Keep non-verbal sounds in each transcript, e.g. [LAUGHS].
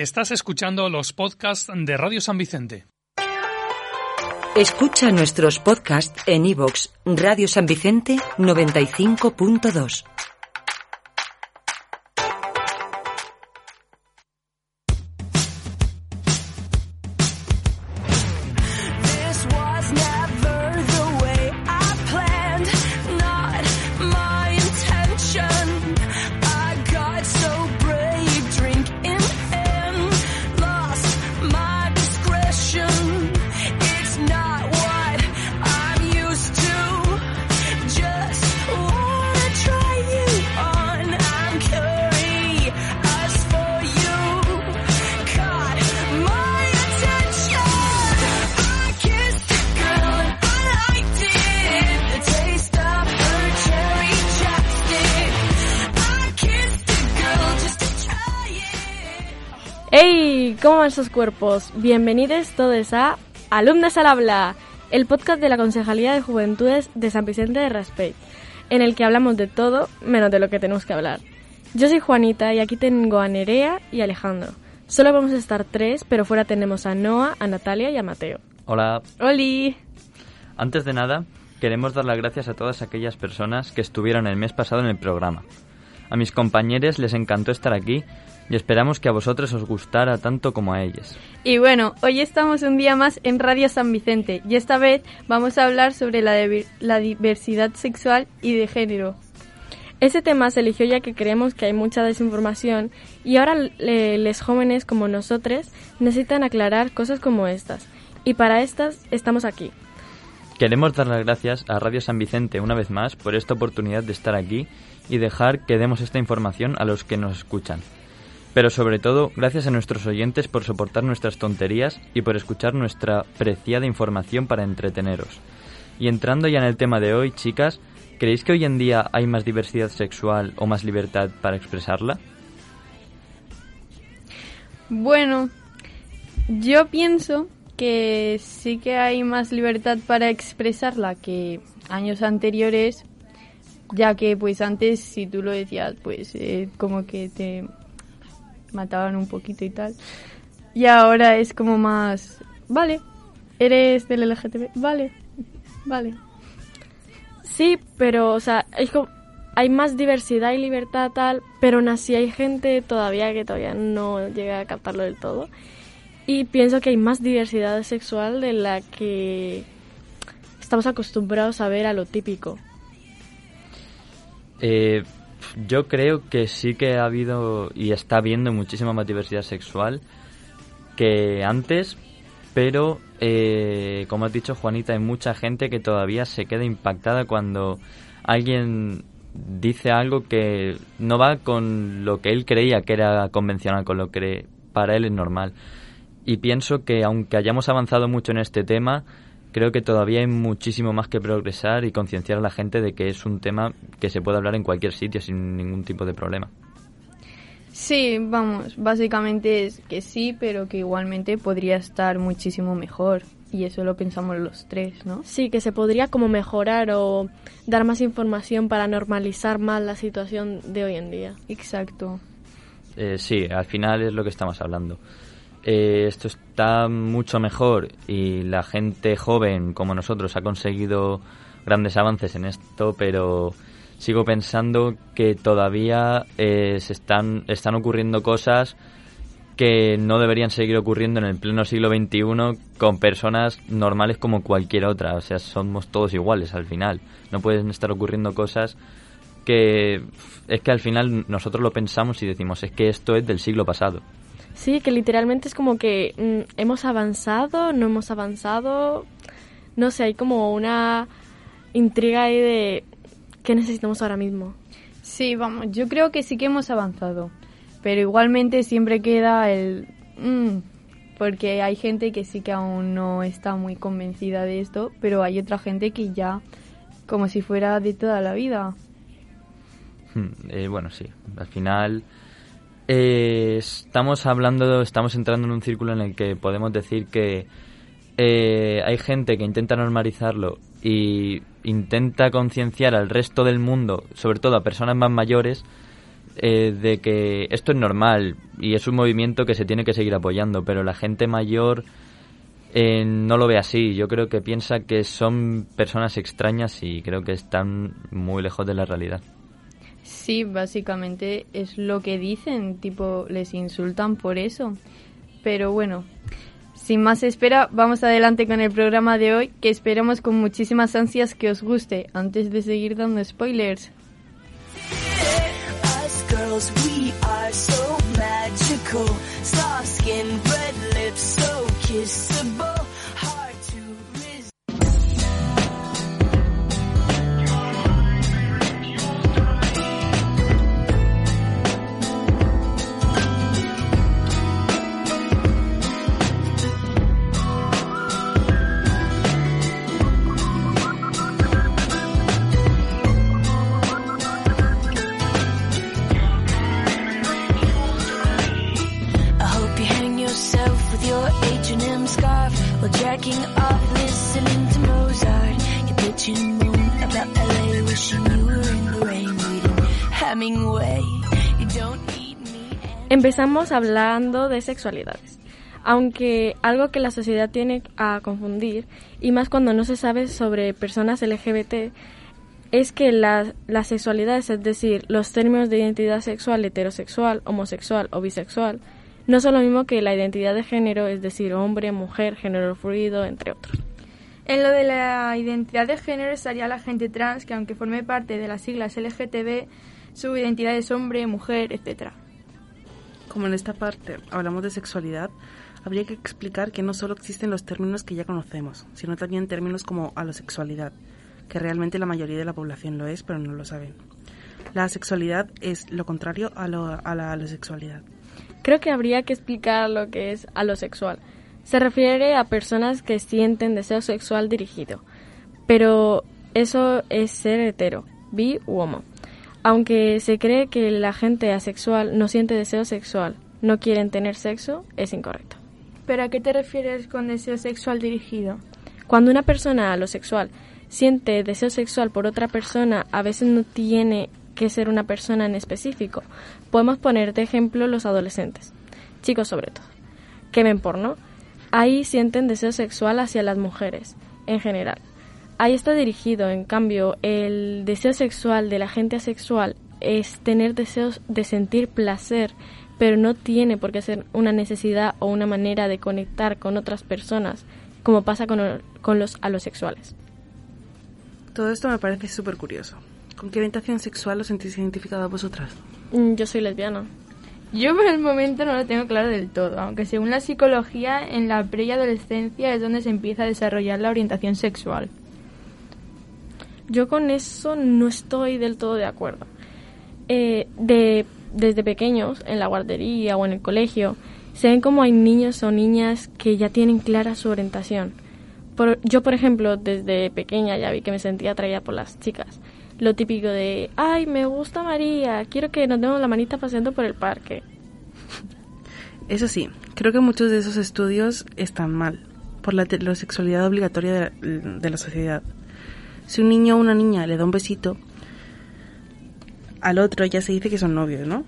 Estás escuchando los podcasts de Radio San Vicente. Escucha nuestros podcasts en iVoox, Radio San Vicente 95.2. ¡Hey! ¿Cómo van esos cuerpos? Bienvenidos todos a Alumnas al Habla, el podcast de la Concejalía de Juventudes de San Vicente de Raspey, en el que hablamos de todo menos de lo que tenemos que hablar. Yo soy Juanita y aquí tengo a Nerea y Alejandro. Solo vamos a estar tres, pero fuera tenemos a Noah, a Natalia y a Mateo. Hola. ¡Holi! Antes de nada, queremos dar las gracias a todas aquellas personas que estuvieron el mes pasado en el programa. A mis compañeros les encantó estar aquí y esperamos que a vosotros os gustara tanto como a ellos. Y bueno, hoy estamos un día más en Radio San Vicente y esta vez vamos a hablar sobre la diversidad sexual y de género. Ese tema se eligió ya que creemos que hay mucha desinformación y ahora le- les jóvenes como nosotros necesitan aclarar cosas como estas. Y para estas estamos aquí. Queremos dar las gracias a Radio San Vicente una vez más por esta oportunidad de estar aquí y dejar que demos esta información a los que nos escuchan. Pero sobre todo, gracias a nuestros oyentes por soportar nuestras tonterías y por escuchar nuestra preciada información para entreteneros. Y entrando ya en el tema de hoy, chicas, ¿creéis que hoy en día hay más diversidad sexual o más libertad para expresarla? Bueno, yo pienso que sí que hay más libertad para expresarla que años anteriores, ya que pues antes si tú lo decías pues eh, como que te mataban un poquito y tal. Y ahora es como más, vale, eres del LGTB, vale, vale. Sí, pero, o sea, hay, co- hay más diversidad y libertad tal, pero aún así hay gente todavía que todavía no llega a captarlo del todo. Y pienso que hay más diversidad sexual de la que estamos acostumbrados a ver a lo típico. Eh, yo creo que sí que ha habido y está habiendo muchísima más diversidad sexual que antes, pero eh, como has dicho Juanita, hay mucha gente que todavía se queda impactada cuando alguien dice algo que no va con lo que él creía que era convencional, con lo que para él es normal. Y pienso que aunque hayamos avanzado mucho en este tema, creo que todavía hay muchísimo más que progresar y concienciar a la gente de que es un tema que se puede hablar en cualquier sitio sin ningún tipo de problema. Sí, vamos, básicamente es que sí, pero que igualmente podría estar muchísimo mejor. Y eso lo pensamos los tres, ¿no? Sí, que se podría como mejorar o dar más información para normalizar más la situación de hoy en día. Exacto. Eh, sí, al final es lo que estamos hablando. Eh, esto está mucho mejor y la gente joven como nosotros ha conseguido grandes avances en esto, pero sigo pensando que todavía eh, se están, están ocurriendo cosas que no deberían seguir ocurriendo en el pleno siglo XXI con personas normales como cualquier otra. O sea, somos todos iguales al final. No pueden estar ocurriendo cosas que es que al final nosotros lo pensamos y decimos es que esto es del siglo pasado. Sí, que literalmente es como que mm, hemos avanzado, no hemos avanzado. No sé, hay como una intriga ahí de qué necesitamos ahora mismo. Sí, vamos, yo creo que sí que hemos avanzado. Pero igualmente siempre queda el... mm, porque hay gente que sí que aún no está muy convencida de esto, pero hay otra gente que ya, como si fuera de toda la vida. Hmm, eh, bueno, sí. Al final eh, estamos hablando, estamos entrando en un círculo en el que podemos decir que eh, hay gente que intenta normalizarlo y intenta concienciar al resto del mundo, sobre todo a personas más mayores, eh, de que esto es normal y es un movimiento que se tiene que seguir apoyando, pero la gente mayor eh, no lo ve así. Yo creo que piensa que son personas extrañas y creo que están muy lejos de la realidad. Sí, básicamente es lo que dicen, tipo, les insultan por eso. Pero bueno, sin más espera, vamos adelante con el programa de hoy, que esperamos con muchísimas ansias que os guste, antes de seguir dando spoilers. Empezamos hablando de sexualidades. Aunque algo que la sociedad tiene a confundir, y más cuando no se sabe sobre personas LGBT, es que la- las sexualidades, es decir, los términos de identidad sexual, heterosexual, homosexual o bisexual, no son lo mismo que la identidad de género, es decir, hombre, mujer, género fluido, entre otros. En lo de la identidad de género estaría la gente trans, que aunque forme parte de las siglas LGTB, su identidad es hombre, mujer, etc. Como en esta parte hablamos de sexualidad, habría que explicar que no solo existen los términos que ya conocemos, sino también términos como alosexualidad, que realmente la mayoría de la población lo es, pero no lo saben. La asexualidad es lo contrario a, lo- a la alosexualidad. Creo que habría que explicar lo que es alosexual. Se refiere a personas que sienten deseo sexual dirigido, pero eso es ser hetero, bi u homo. Aunque se cree que la gente asexual no siente deseo sexual, no quieren tener sexo, es incorrecto. ¿Pero a qué te refieres con deseo sexual dirigido? Cuando una persona alosexual siente deseo sexual por otra persona, a veces no tiene que ser una persona en específico. Podemos poner de ejemplo los adolescentes, chicos sobre todo, que ven porno. Ahí sienten deseo sexual hacia las mujeres, en general. Ahí está dirigido, en cambio, el deseo sexual de la gente asexual es tener deseos de sentir placer, pero no tiene por qué ser una necesidad o una manera de conectar con otras personas, como pasa con, con los alosexuales. Todo esto me parece súper curioso. ¿Con qué orientación sexual os sentís identificadas vosotras? Mm, Yo soy lesbiana. Yo por el momento no lo tengo claro del todo, aunque según la psicología, en la pre y adolescencia es donde se empieza a desarrollar la orientación sexual. Yo con eso no estoy del todo de acuerdo. Eh, de, desde pequeños, en la guardería o en el colegio, se ven como hay niños o niñas que ya tienen clara su orientación. Yo, por ejemplo, desde pequeña ya vi que me sentía atraída por las chicas. Lo típico de, ay, me gusta María, quiero que nos demos la manita paseando por el parque. [LAUGHS] Eso sí, creo que muchos de esos estudios están mal, por la heterosexualidad obligatoria de la sociedad. Si un niño o una niña le da un besito, al otro ya se dice que son novios, ¿no?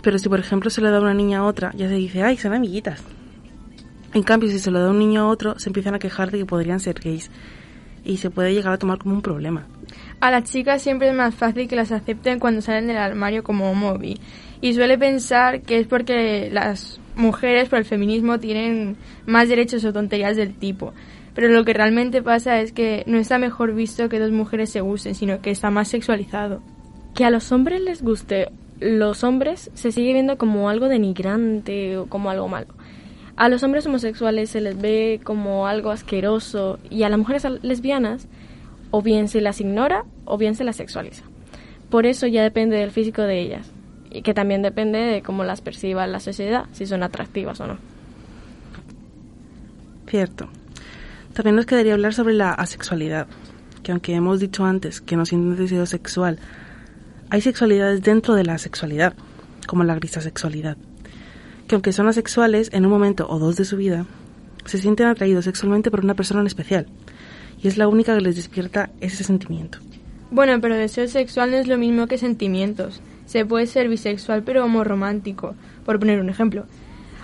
Pero si por ejemplo se le da una niña a otra, ya se dice, ay, son amiguitas. En cambio, si se lo da un niño a otro, se empiezan a quejar de que podrían ser gays. Y se puede llegar a tomar como un problema. A las chicas siempre es más fácil que las acepten cuando salen del armario como bi. Y suele pensar que es porque las mujeres por el feminismo tienen más derechos o tonterías del tipo. Pero lo que realmente pasa es que no está mejor visto que dos mujeres se gusten, sino que está más sexualizado. que a los hombres les guste los hombres se sigue viendo como algo denigrante o como algo malo. A los hombres homosexuales se les ve como algo asqueroso y a las mujeres lesbianas o bien se las ignora o bien se las sexualiza. Por eso ya depende del físico de ellas y que también depende de cómo las perciba la sociedad, si son atractivas o no. Cierto. También nos quedaría hablar sobre la asexualidad, que aunque hemos dicho antes que no sienten deseo sexual, hay sexualidades dentro de la sexualidad, como la grisasexualidad, que aunque son asexuales en un momento o dos de su vida, se sienten atraídos sexualmente por una persona en especial, y es la única que les despierta ese sentimiento. Bueno, pero deseo sexual no es lo mismo que sentimientos. se puede ser bisexual pero homoromántico, por poner un ejemplo.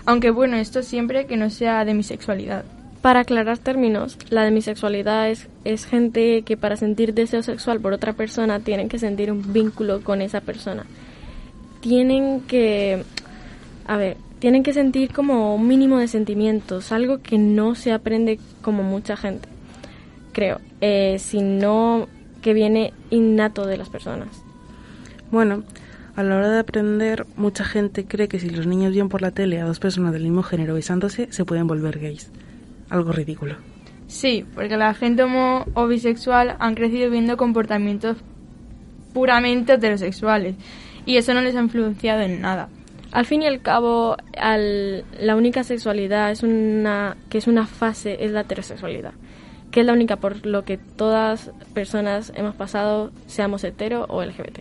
Aunque bueno, esto siempre que no sea de mi sexualidad. Para aclarar términos, la demisexualidad es, es gente que para sentir deseo sexual por otra persona tienen que sentir un vínculo con esa persona. Tienen que, a ver, tienen que sentir como un mínimo de sentimientos, algo que no se aprende como mucha gente, creo, eh, sino que viene innato de las personas. Bueno, a la hora de aprender, mucha gente cree que si los niños ven por la tele a dos personas del mismo género besándose, se pueden volver gays. Algo ridículo. Sí, porque la gente homo o bisexual han crecido viendo comportamientos puramente heterosexuales y eso no les ha influenciado en nada. Al fin y al cabo, al- la única sexualidad es una que es una fase es la heterosexualidad, que es la única por lo que todas personas hemos pasado, seamos hetero o LGBT.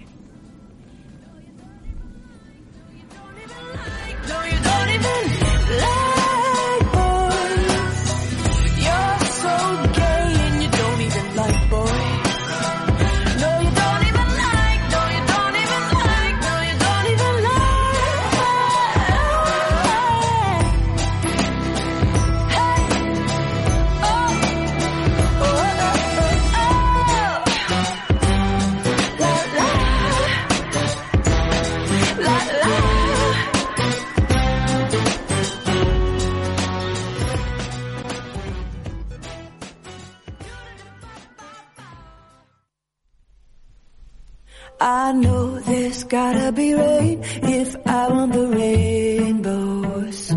I know there's gotta be rain if I want the rainbows.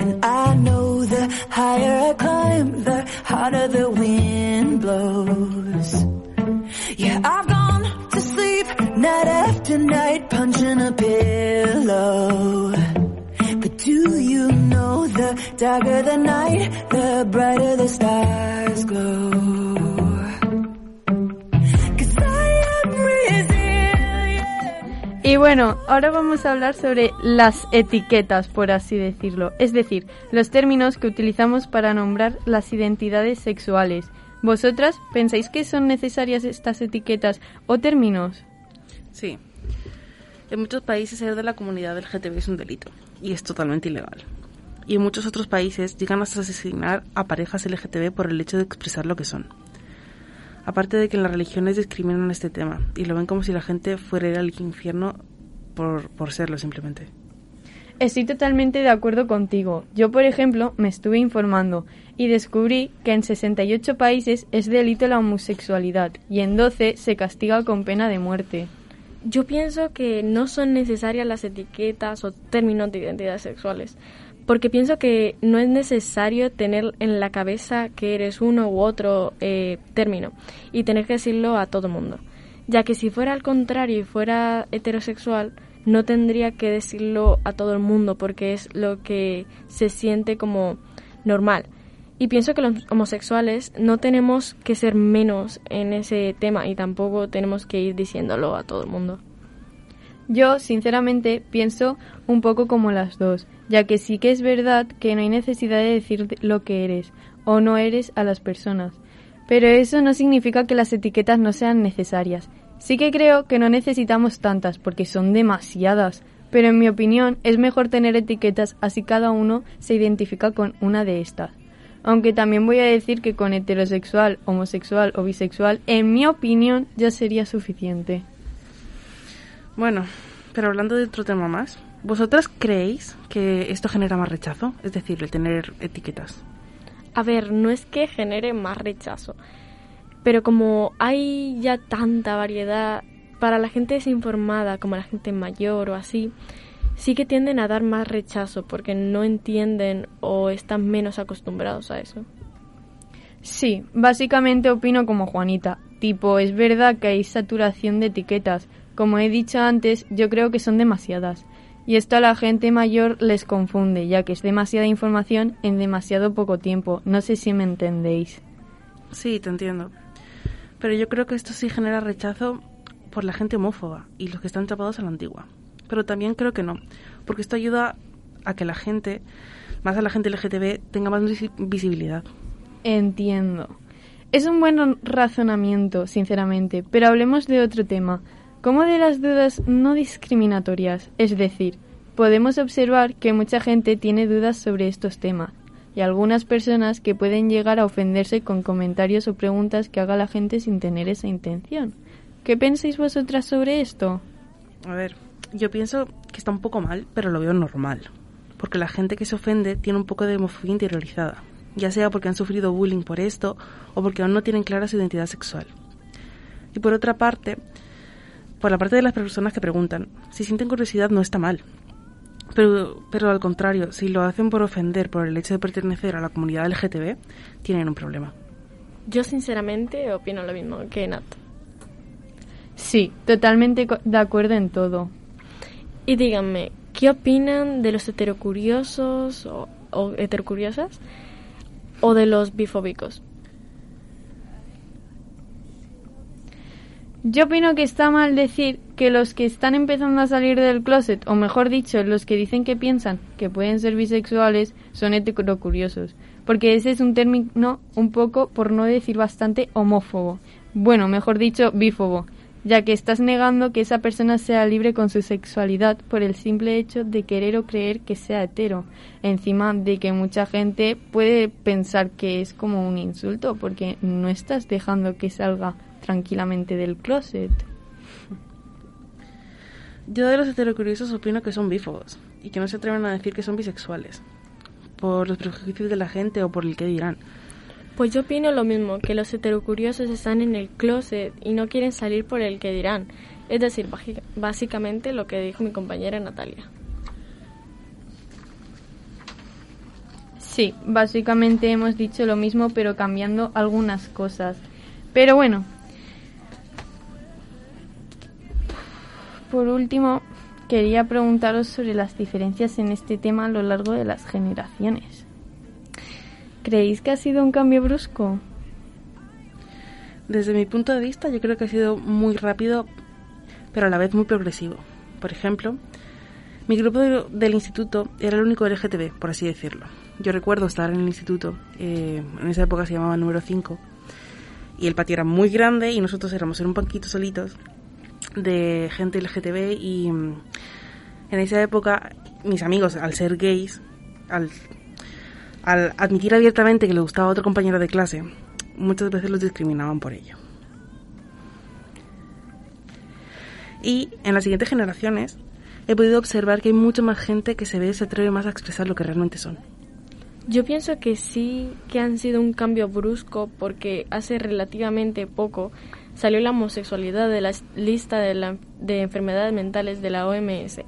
And I know the higher I climb, the harder the wind blows. Yeah, I've gone to sleep night after night punching a pillow. But do you know the darker the night, the brighter the stars glow? Y bueno, ahora vamos a hablar sobre las etiquetas, por así decirlo, es decir, los términos que utilizamos para nombrar las identidades sexuales. ¿Vosotras pensáis que son necesarias estas etiquetas o términos? Sí. En muchos países ser de la comunidad LGTB es un delito y es totalmente ilegal. Y en muchos otros países llegan hasta asesinar a parejas LGTB por el hecho de expresar lo que son. Aparte de que las religiones discriminan este tema y lo ven como si la gente fuera ir al infierno por, por serlo simplemente. Estoy totalmente de acuerdo contigo. Yo, por ejemplo, me estuve informando y descubrí que en 68 países es delito la homosexualidad y en 12 se castiga con pena de muerte. Yo pienso que no son necesarias las etiquetas o términos de identidades sexuales, porque pienso que no es necesario tener en la cabeza que eres uno u otro eh, término y tener que decirlo a todo mundo, ya que si fuera al contrario y fuera heterosexual, no tendría que decirlo a todo el mundo porque es lo que se siente como normal. Y pienso que los homosexuales no tenemos que ser menos en ese tema y tampoco tenemos que ir diciéndolo a todo el mundo. Yo, sinceramente, pienso un poco como las dos, ya que sí que es verdad que no hay necesidad de decir lo que eres o no eres a las personas. Pero eso no significa que las etiquetas no sean necesarias. Sí que creo que no necesitamos tantas porque son demasiadas, pero en mi opinión es mejor tener etiquetas así cada uno se identifica con una de estas. Aunque también voy a decir que con heterosexual, homosexual o bisexual, en mi opinión ya sería suficiente. Bueno, pero hablando de otro tema más, ¿vosotras creéis que esto genera más rechazo? Es decir, el tener etiquetas. A ver, no es que genere más rechazo, pero como hay ya tanta variedad, para la gente desinformada, como la gente mayor o así, sí que tienden a dar más rechazo porque no entienden o están menos acostumbrados a eso. Sí, básicamente opino como Juanita. Tipo, es verdad que hay saturación de etiquetas. Como he dicho antes, yo creo que son demasiadas. Y esto a la gente mayor les confunde, ya que es demasiada información en demasiado poco tiempo. No sé si me entendéis. Sí, te entiendo. Pero yo creo que esto sí genera rechazo por la gente homófoba y los que están tapados a la antigua. Pero también creo que no, porque esto ayuda a que la gente, más a la gente LGTB, tenga más visi- visibilidad. Entiendo. Es un buen razonamiento, sinceramente, pero hablemos de otro tema. Como de las dudas no discriminatorias, es decir, podemos observar que mucha gente tiene dudas sobre estos temas y algunas personas que pueden llegar a ofenderse con comentarios o preguntas que haga la gente sin tener esa intención. ¿Qué pensáis vosotras sobre esto? A ver, yo pienso que está un poco mal, pero lo veo normal. Porque la gente que se ofende tiene un poco de homofobia interiorizada, ya sea porque han sufrido bullying por esto o porque aún no tienen clara su identidad sexual. Y por otra parte, por la parte de las personas que preguntan, si sienten curiosidad no está mal. Pero, pero al contrario, si lo hacen por ofender por el hecho de pertenecer a la comunidad LGTB, tienen un problema. Yo sinceramente opino lo mismo que Nat. Sí, totalmente de acuerdo en todo. Y díganme, ¿qué opinan de los heterocuriosos o, o heterocuriosas o de los bifóbicos? Yo opino que está mal decir que los que están empezando a salir del closet, o mejor dicho, los que dicen que piensan que pueden ser bisexuales, son heterocuriosos. Porque ese es un término un poco, por no decir bastante, homófobo. Bueno, mejor dicho, bífobo, ya que estás negando que esa persona sea libre con su sexualidad por el simple hecho de querer o creer que sea hetero. Encima de que mucha gente puede pensar que es como un insulto, porque no estás dejando que salga tranquilamente del closet. Yo de los heterocuriosos opino que son bífobos y que no se atreven a decir que son bisexuales, por los prejuicios de la gente o por el que dirán. Pues yo opino lo mismo, que los heterocuriosos están en el closet y no quieren salir por el que dirán. Es decir, básicamente lo que dijo mi compañera Natalia. Sí, básicamente hemos dicho lo mismo, pero cambiando algunas cosas. Pero bueno. Por último, quería preguntaros sobre las diferencias en este tema a lo largo de las generaciones. ¿Creéis que ha sido un cambio brusco? Desde mi punto de vista, yo creo que ha sido muy rápido, pero a la vez muy progresivo. Por ejemplo, mi grupo de- del instituto era el único LGTB, por así decirlo. Yo recuerdo estar en el instituto, eh, en esa época se llamaba número 5, y el patio era muy grande y nosotros éramos en un banquito solitos de gente LGTB y mm, en esa época mis amigos, al ser gays, al, admitir abiertamente que le gustaba a otro compañero de clase, muchas veces los discriminaban por ello. Y en las siguientes generaciones he podido observar que hay mucha más gente que se ve y se atreve más a expresar lo que realmente son. Yo pienso que sí que han sido un cambio brusco porque hace relativamente poco salió la homosexualidad de la lista de, la- de enfermedades mentales de la OMS.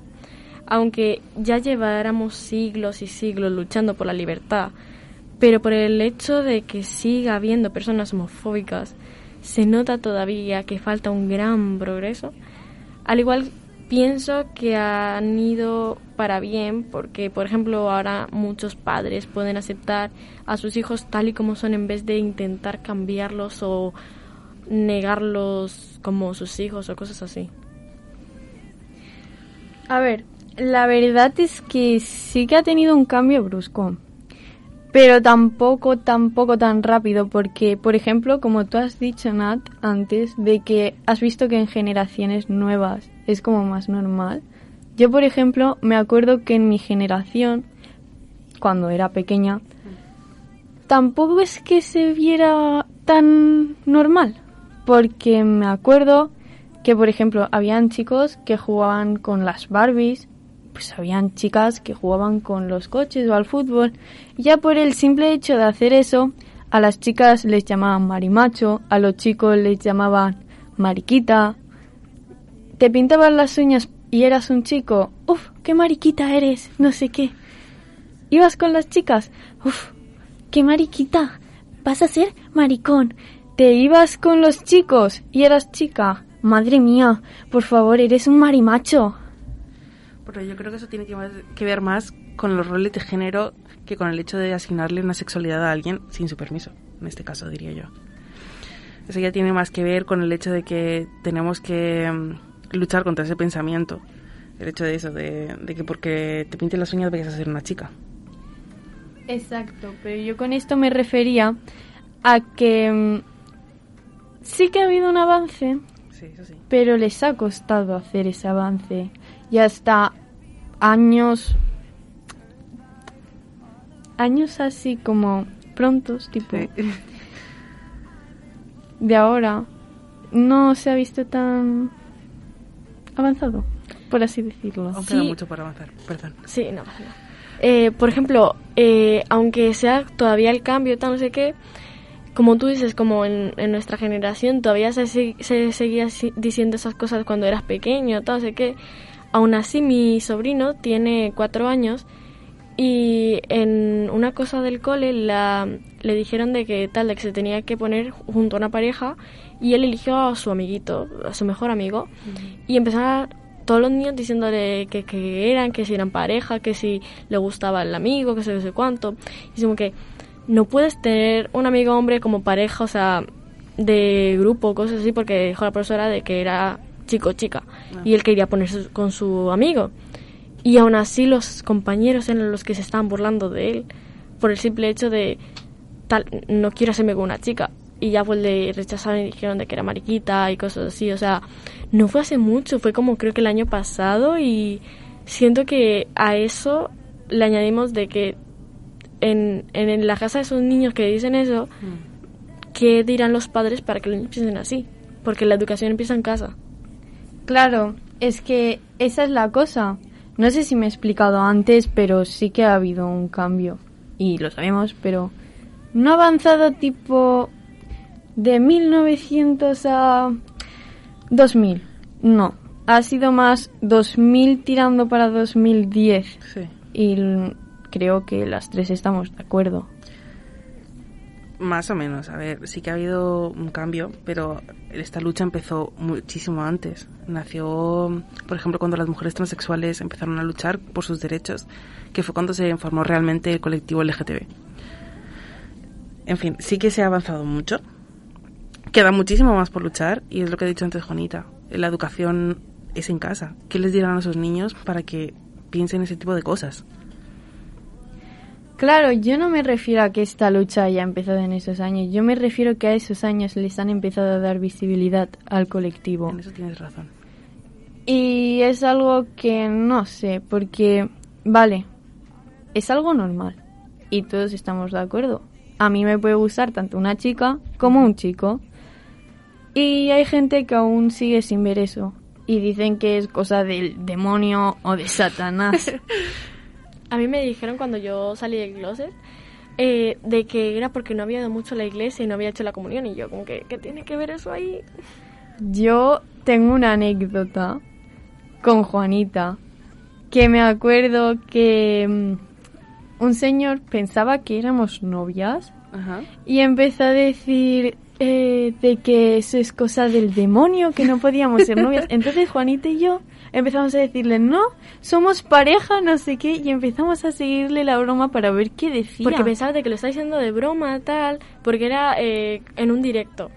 Aunque ya lleváramos siglos y siglos luchando por la libertad, pero por el hecho de que siga habiendo personas homofóbicas, se nota todavía que falta un gran progreso. Al igual pienso que han ido para bien porque, por ejemplo, ahora muchos padres pueden aceptar a sus hijos tal y como son en vez de intentar cambiarlos o negarlos como sus hijos o cosas así. A ver, la verdad es que sí que ha tenido un cambio brusco. Pero tampoco, tampoco tan rápido, porque, por ejemplo, como tú has dicho, Nat, antes, de que has visto que en generaciones nuevas es como más normal. Yo, por ejemplo, me acuerdo que en mi generación, cuando era pequeña, tampoco es que se viera tan normal, porque me acuerdo que, por ejemplo, habían chicos que jugaban con las Barbies, pues habían chicas que jugaban con los coches o al fútbol. Y ya por el simple hecho de hacer eso, a las chicas les llamaban marimacho, a los chicos les llamaban mariquita. Te pintaban las uñas y eras un chico, uf, qué mariquita eres, no sé qué. Ibas con las chicas, uf, qué mariquita, vas a ser maricón. Te ibas con los chicos y eras chica, madre mía, por favor, eres un marimacho. Pero yo creo que eso tiene que, más- que ver más con los roles de género que con el hecho de asignarle una sexualidad a alguien sin su permiso, en este caso diría yo. Eso ya tiene más que ver con el hecho de que tenemos que mm, luchar contra ese pensamiento. El hecho de eso, de, de que porque te pintes las uñas vayas a ser una chica. Exacto, pero yo con esto me refería a que mm, sí que ha habido un avance, Sí. Sí, eso sí. pero les ha costado hacer ese avance. Y hasta años. años así como prontos, tipo Sí. de ahora, no se ha visto tan avanzado, por así decirlo. Aún Sí. queda mucho para avanzar, perdón. Sí, no pasa nada. Eh, por ejemplo, eh, aunque sea todavía el cambio, tal, no sé qué, como tú dices, como en, en nuestra generación todavía se, se, se seguía diciendo esas cosas cuando eras pequeño, no sé qué. Aún así, mi sobrino tiene cuatro años y en una cosa del cole la, le dijeron de que tal, de que se tenía que poner junto a una pareja y él eligió a su amiguito, a su mejor amigo, y empezaron todos los niños diciéndole que, que eran, que si eran pareja, que si le gustaba el amigo, que sé, no sé cuánto. Y como que no puedes tener un amigo hombre como pareja, o sea, de grupo, cosas así, porque dijo la profesora de que era chico chica y él quería ponerse con su amigo. Y aún así los compañeros eran los que se estaban burlando de él por el simple hecho de tal, no quiero hacerme con una chica. Y ya pues le rechazaron y dijeron de que era mariquita y cosas así. O sea, no fue hace mucho, fue como creo que el año pasado y siento que a eso le añadimos de que en, en la casa de esos niños que dicen eso, ¿qué dirán los padres para que los niños piensen así? Porque la educación empieza en casa. Claro, es que esa es la cosa. No sé si me he explicado antes, pero sí que ha habido un cambio. Y lo sabemos, pero no ha avanzado tipo de 1900 a 2000. No, ha sido más 2000 tirando para 2010. Sí. Y creo que las tres estamos de acuerdo. Más o menos, a ver, sí que ha habido un cambio, pero esta lucha empezó muchísimo antes. Nació, por ejemplo, cuando las mujeres transexuales empezaron a luchar por sus derechos, que fue cuando se formó realmente el colectivo LGTB. En fin, sí que se ha avanzado mucho. Queda muchísimo más por luchar y es lo que ha dicho antes Juanita. La educación es en casa. ¿Qué les dirán a esos niños para que piensen ese tipo de cosas? Claro, yo no me refiero a que esta lucha haya empezado en esos años. Yo me refiero que a esos años les han empezado a dar visibilidad al colectivo. En eso tienes razón. Y es algo que no sé, porque, vale, es algo normal. Y todos estamos de acuerdo. A mí me puede gustar tanto una chica como un chico. Y hay gente que aún sigue sin ver eso. Y dicen que es cosa del demonio o de Satanás. [LAUGHS] A mí me dijeron cuando yo salí del closet eh, de que era porque no había ido mucho a la iglesia y no había hecho la comunión. Y yo, como que, ¿qué tiene que ver eso ahí? Yo tengo una anécdota con Juanita que me acuerdo que mm, un señor pensaba que éramos novias Ajá. y empezó a decir eh, de que eso es cosa del demonio, que no podíamos ser novias. [LAUGHS] Entonces Juanita y yo empezamos a decirle, no, somos pareja, no sé qué, y empezamos a seguirle la broma para ver qué decía. Porque pensaba de que lo está diciendo de broma, tal, porque era eh, en un directo.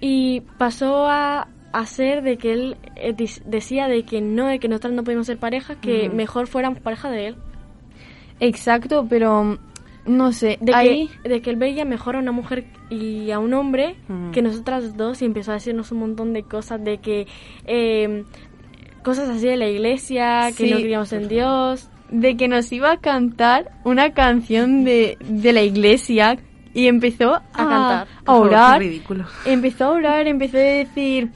Y pasó a, ser de que él eh, decía de que no, de que nosotros no podíamos ser pareja, que mejor fuéramos pareja de él. Exacto, pero no sé, De ahí... que, de que él veía mejor a una mujer y a un hombre que nosotras dos y empezó a decirnos un montón de cosas de que eh, cosas así de la iglesia, que Sí. no creíamos en Dios. de que nos iba a cantar una canción de, de la iglesia y empezó a, cantar. a favor, orar. Empezó a orar, empezó a decir,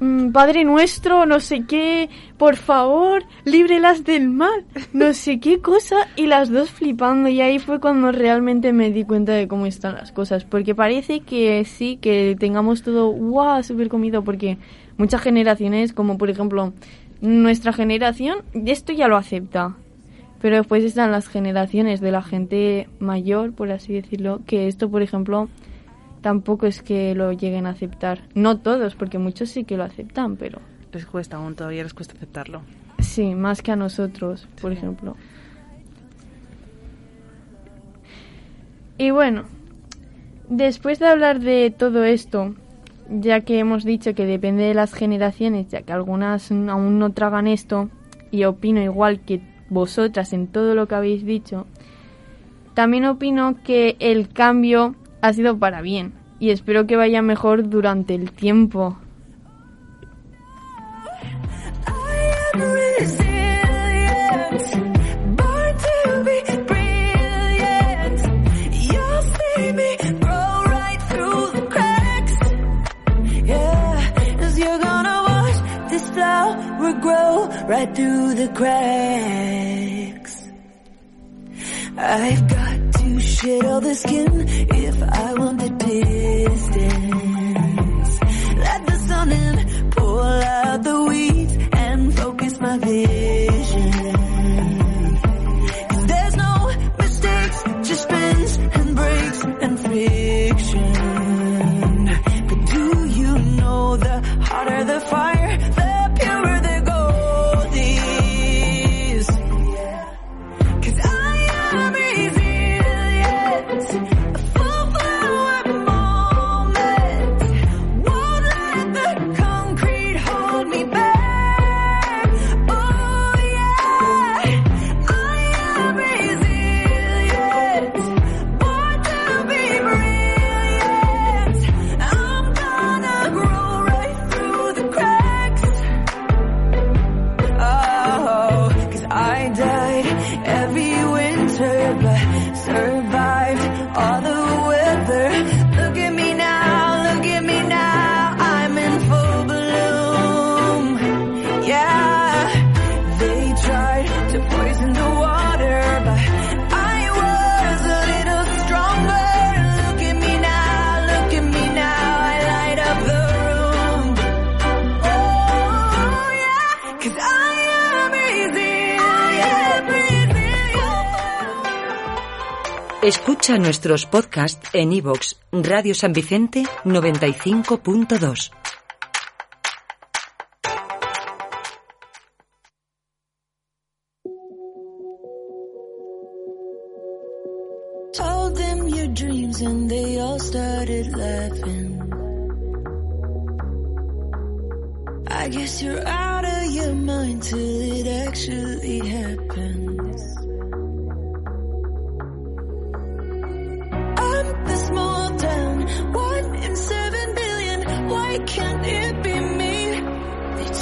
mm, Padre nuestro, no sé qué, por favor, líbrelas del mal, no sé qué cosa, y las dos flipando, y ahí fue cuando realmente me di cuenta de cómo están las cosas, porque parece que sí, que tengamos todo, guau, súper comido, porque muchas generaciones, como por ejemplo nuestra generación, esto ya lo acepta. Pero después están las generaciones de la gente mayor, por así decirlo, que esto, por ejemplo, tampoco es que lo lleguen a aceptar. No todos, porque muchos sí que lo aceptan, pero Les cuesta aún, todavía les cuesta aceptarlo. sí, más que a nosotros, por Sí. ejemplo. Y bueno, después de hablar de todo esto, ya que hemos dicho que depende de las generaciones, ya que algunas aún no tragan esto, y opino igual que vosotras en todo lo que habéis dicho, también opino que el cambio ha sido para bien y espero que vaya mejor durante el tiempo. Right through the cracks. I've got to shed all the skin if I want the distance. Escucha nuestros podcasts en iVoox, Radio San Vicente 95.2. Told them your dreams and they all started laughing. I guess you're out of your mind till it actually They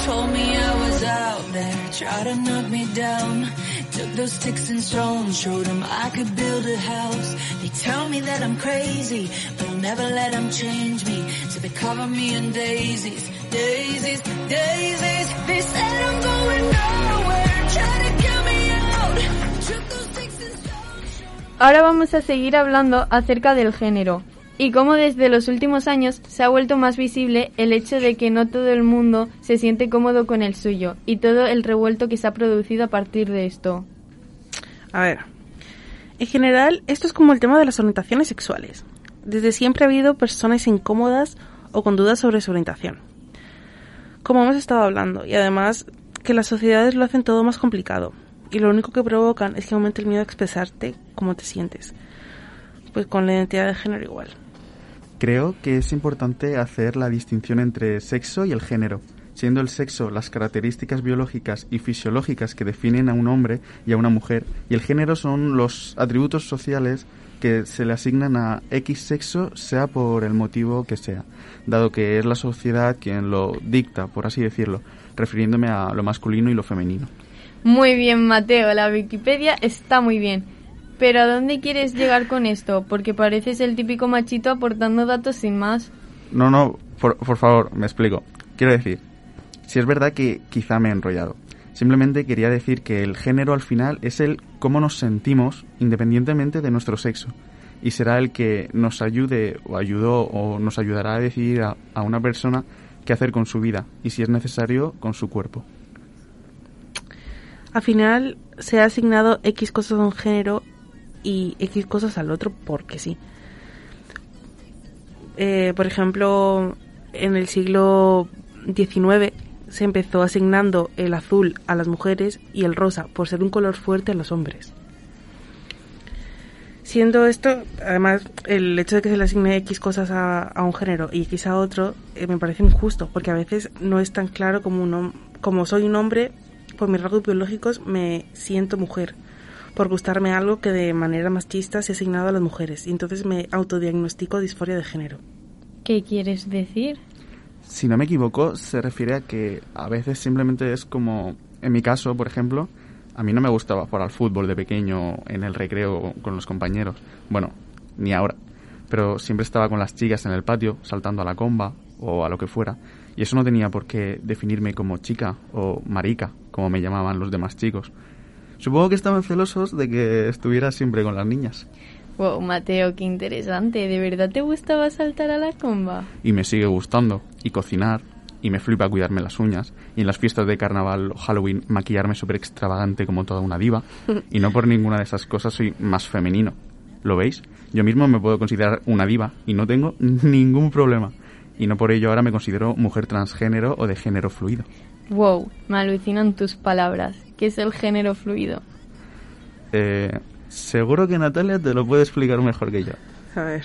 told me I was out there, to knock me down. Took those sticks and stones, showed them I could build a house. They tell me that I'm crazy, but I'll never let them change me. So they cover me in daisies, daisies, daisies. Nowhere, me. Ahora vamos a seguir hablando acerca del género y cómo desde los últimos años se ha vuelto más visible el hecho de que no todo el mundo se siente cómodo con el suyo y todo el revuelto que se ha producido a partir de esto. A ver, en general, esto es como el tema de las orientaciones sexuales. Desde siempre ha habido personas incómodas o con dudas sobre su orientación. Como hemos estado hablando, y además que las sociedades lo hacen todo más complicado, y lo único que provocan es que aumente el miedo a expresarte cómo te sientes. Pues con la identidad de género igual. Creo que es importante hacer la distinción entre sexo y el género, siendo el sexo las características biológicas y fisiológicas que definen a un hombre y a una mujer, y el género son los atributos sociales que se le asignan a X sexo, sea por el motivo que sea, dado que es la sociedad quien lo dicta, por así decirlo, refiriéndome a lo masculino y lo femenino. Muy bien, Mateo, la Wikipedia está muy bien. Pero ¿a dónde quieres llegar con esto? Porque pareces el típico machito aportando datos sin más. No, no, por, por favor, me explico. Quiero decir, si es verdad que quizá me he enrollado. Simplemente quería decir que el género al final es el cómo nos sentimos independientemente de nuestro sexo. Y será el que nos ayude o ayudó o nos ayudará a decidir a, a una persona qué hacer con su vida y si es necesario con su cuerpo. Al final se ha asignado X cosas a un género y X cosas al otro porque sí. Eh, por ejemplo, en el siglo XIX se empezó asignando el azul a las mujeres y el rosa por ser un color fuerte a los hombres. Siendo esto, además, el hecho de que se le asigne X cosas a, un género y X a otro, eh, me parece injusto, porque a veces no es tan claro como, un como soy un hombre, por mis rasgos biológicos me siento mujer, por gustarme algo que de manera machista se ha asignado a las mujeres, y entonces me autodiagnostico disforia de género. ¿Qué quieres decir? Si no me equivoco, se refiere a que a veces simplemente es como, en mi caso, por ejemplo, a mí no me gustaba jugar al fútbol de pequeño en el recreo con los compañeros. Bueno, ni ahora. Pero siempre estaba con las chicas en el patio, saltando a la comba, o a lo que fuera. Y eso no tenía por qué definirme como chica o marica, como me llamaban los demás chicos. Supongo que estaban celosos de que estuviera siempre con las niñas. Wow, Mateo, qué interesante. ¿De verdad te gustaba saltar a la comba? Y me sigue gustando. Y cocinar. Y me flipa cuidarme las uñas. Y en las fiestas de carnaval o Halloween maquillarme súper extravagante como toda una diva. Y no por ninguna de esas cosas soy más femenino. ¿Lo veis? Yo mismo me puedo considerar una diva y no tengo [LAUGHS] ningún problema. Y no por ello ahora me considero mujer transgénero o de género fluido. Wow, me alucinan tus palabras. ¿Qué es el género fluido? Eh, seguro que Natalia te lo puede explicar mejor que yo. A ver,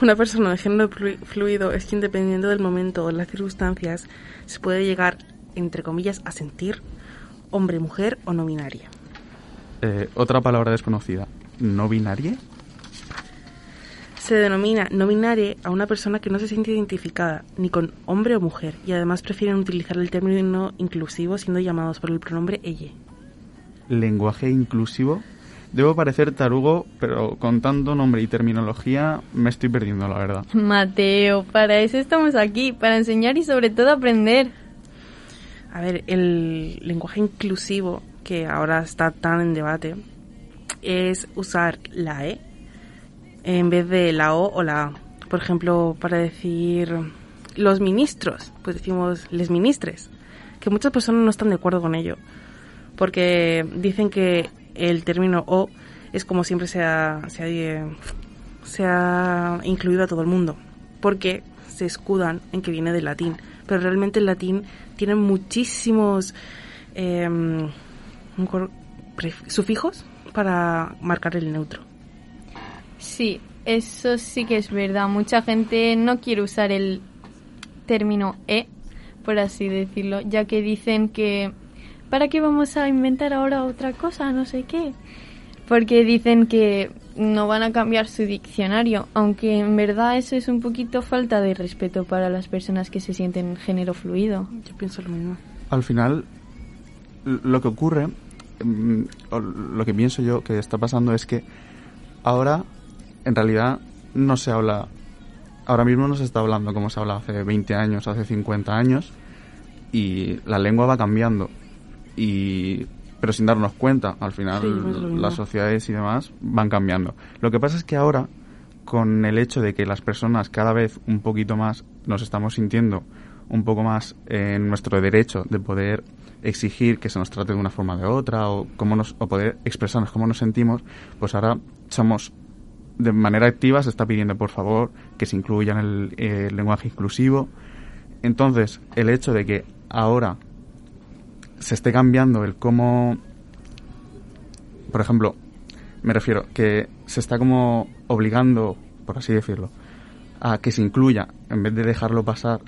una persona de género flu- fluido es que dependiendo del momento o las circunstancias se puede llegar, entre comillas, a sentir hombre, mujer o no binaria. Eh, otra palabra desconocida. ¿No binaria? Se denomina no binaria a una persona que no se siente identificada ni con hombre o mujer y además prefieren utilizar el término inclusivo siendo llamados por el pronombre ella. Lenguaje inclusivo. Debo parecer tarugo, pero con tanto nombre y terminología me estoy perdiendo, la verdad. [LAUGHS] Mateo, para eso estamos aquí, para enseñar y sobre todo aprender. A ver, el lenguaje inclusivo que ahora está tan en debate es usar la E en vez de la O o la A. Por ejemplo, para decir los ministros, pues decimos les ministres, que muchas personas no están de acuerdo con ello, porque dicen que el término O es como siempre se ha, incluido a todo el mundo, porque se escudan en que viene del latín, pero realmente el latín tiene muchísimos eh, sufijos para marcar el neutro. Sí, eso sí que es verdad. Mucha gente no quiere usar el término E, por así decirlo, ya que dicen que ¿para qué vamos a inventar ahora otra cosa? No sé qué. Porque dicen que no van a cambiar su diccionario, aunque en verdad eso es un poquito falta de respeto para las personas que se sienten género fluido. Yo pienso lo mismo. Al final, lo que ocurre, mm, o lo que pienso yo que está pasando es que ahora, en realidad, no se habla, ahora mismo no se está hablando como se hablaba hace 20 años, hace 50 años, y la lengua va cambiando. Y pero sin darnos cuenta, al final Sí, pues las sociedades y demás van cambiando. Lo que pasa es que ahora, con el hecho de que las personas cada vez un poquito más nos estamos sintiendo un poco más en nuestro derecho de poder exigir que se nos trate de una forma o de otra o cómo nos o poder expresarnos cómo nos sentimos, pues ahora somos de manera activa se está pidiendo por favor que se incluya en el, eh, lenguaje inclusivo. Entonces, el hecho de que ahora se esté cambiando el cómo, por ejemplo, me refiero que se está como obligando, por así decirlo, a que se incluya en vez de dejarlo pasar.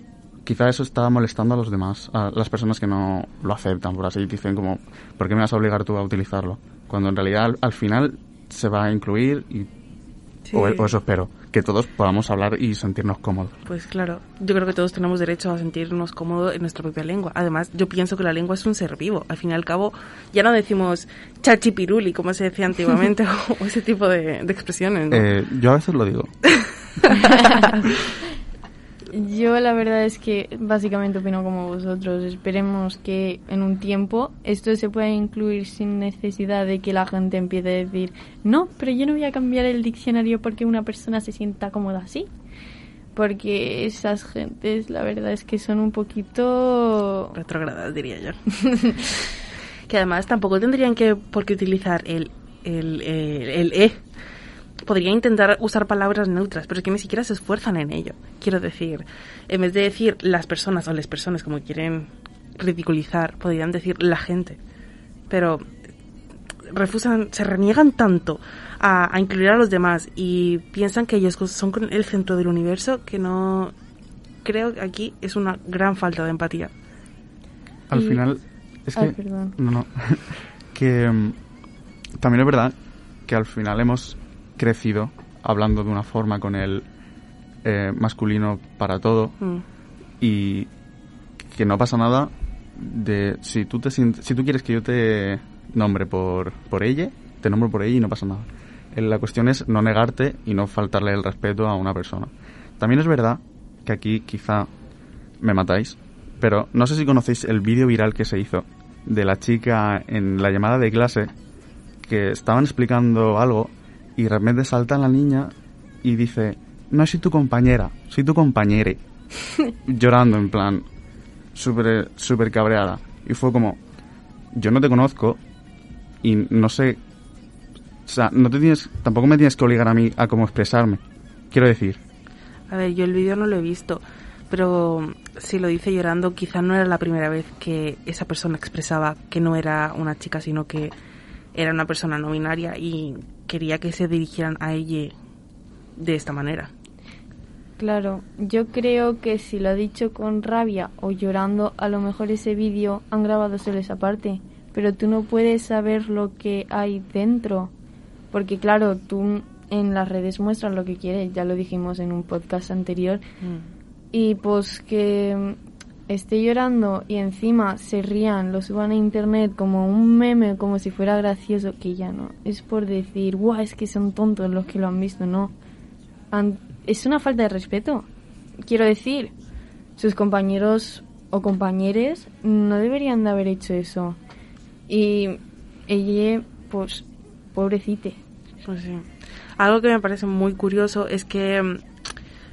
Quizá eso está molestando a los demás, a las personas que no lo aceptan, por así dicen como, ¿por qué me vas a obligar tú a utilizarlo? Cuando en realidad al, al final se va a incluir y Sí. o, o eso espero, que todos podamos hablar y sentirnos cómodos. Pues claro, yo creo que todos tenemos derecho a sentirnos cómodos en nuestra propia lengua. Además, yo pienso que la lengua es un ser vivo. Al fin y al cabo, ya no decimos chachipiruli, como se decía antiguamente, [LAUGHS] o ese tipo de, de expresiones. ¿no? Eh, yo a veces lo digo. [LAUGHS] Yo la verdad es que básicamente opino como vosotros. Esperemos que en un tiempo esto se pueda incluir sin necesidad de que la gente empiece a decir, no, pero yo no voy a cambiar el diccionario porque una persona se sienta cómoda así. Porque esas gentes la verdad es que son un poquito... Retrogradas, diría yo. [LAUGHS] que además tampoco tendrían que por qué utilizar el, el, el, el E. Podría intentar usar palabras neutras, pero es que ni siquiera se esfuerzan en ello. Quiero decir, en vez de decir las personas o las personas como quieren ridiculizar, podrían decir la gente. Pero refusan, se reniegan tanto a, a incluir a los demás y piensan que ellos son el centro del universo que no creo que aquí es una gran falta de empatía. Al Y- final, es que... Ay, perdón. No, no. [LAUGHS] que mm, también es verdad que al final hemos crecido hablando de una forma con el eh, masculino para todo Mm. y que no pasa nada de si tú te si tú quieres que yo te nombre por por ella te nombro por ella y no pasa nada Eh, la cuestión es no negarte y no faltarle el respeto a una persona también es verdad que aquí quizá me matáis. Pero no sé si conocéis el vídeo viral que se hizo de la chica en la llamada de clase que estaban explicando algo y de repente salta la niña y dice, no soy tu compañera, soy tu compañere. [LAUGHS] Llorando en plan, súper súper cabreada. Y fue como, yo no te conozco y no sé... O sea, no te tienes, tampoco me tienes que obligar a mí a cómo expresarme. Quiero decir, A ver, yo el vídeo no lo he visto, pero si lo dice llorando, quizá no era la primera vez que esa persona expresaba que no era una chica, sino que era una persona no binaria y quería que se dirigieran a ella de esta manera. Claro, yo creo que si lo ha dicho con rabia o llorando, a lo mejor ese vídeo han grabado solo esa parte, pero tú no puedes saber lo que hay dentro, porque claro, tú en las redes muestras lo que quieres, ya lo dijimos en un podcast anterior, y pues que mm, esté llorando y encima se rían, lo suban a internet como un meme, como si fuera gracioso, que ya no, es por decir, guau, es que son tontos los que lo han visto, no. Es una falta de respeto. Quiero decir, sus compañeros o compañeres no deberían de haber hecho eso. Y ella, pues, pobrecite. Pues sí. Algo que me parece muy curioso es que mm,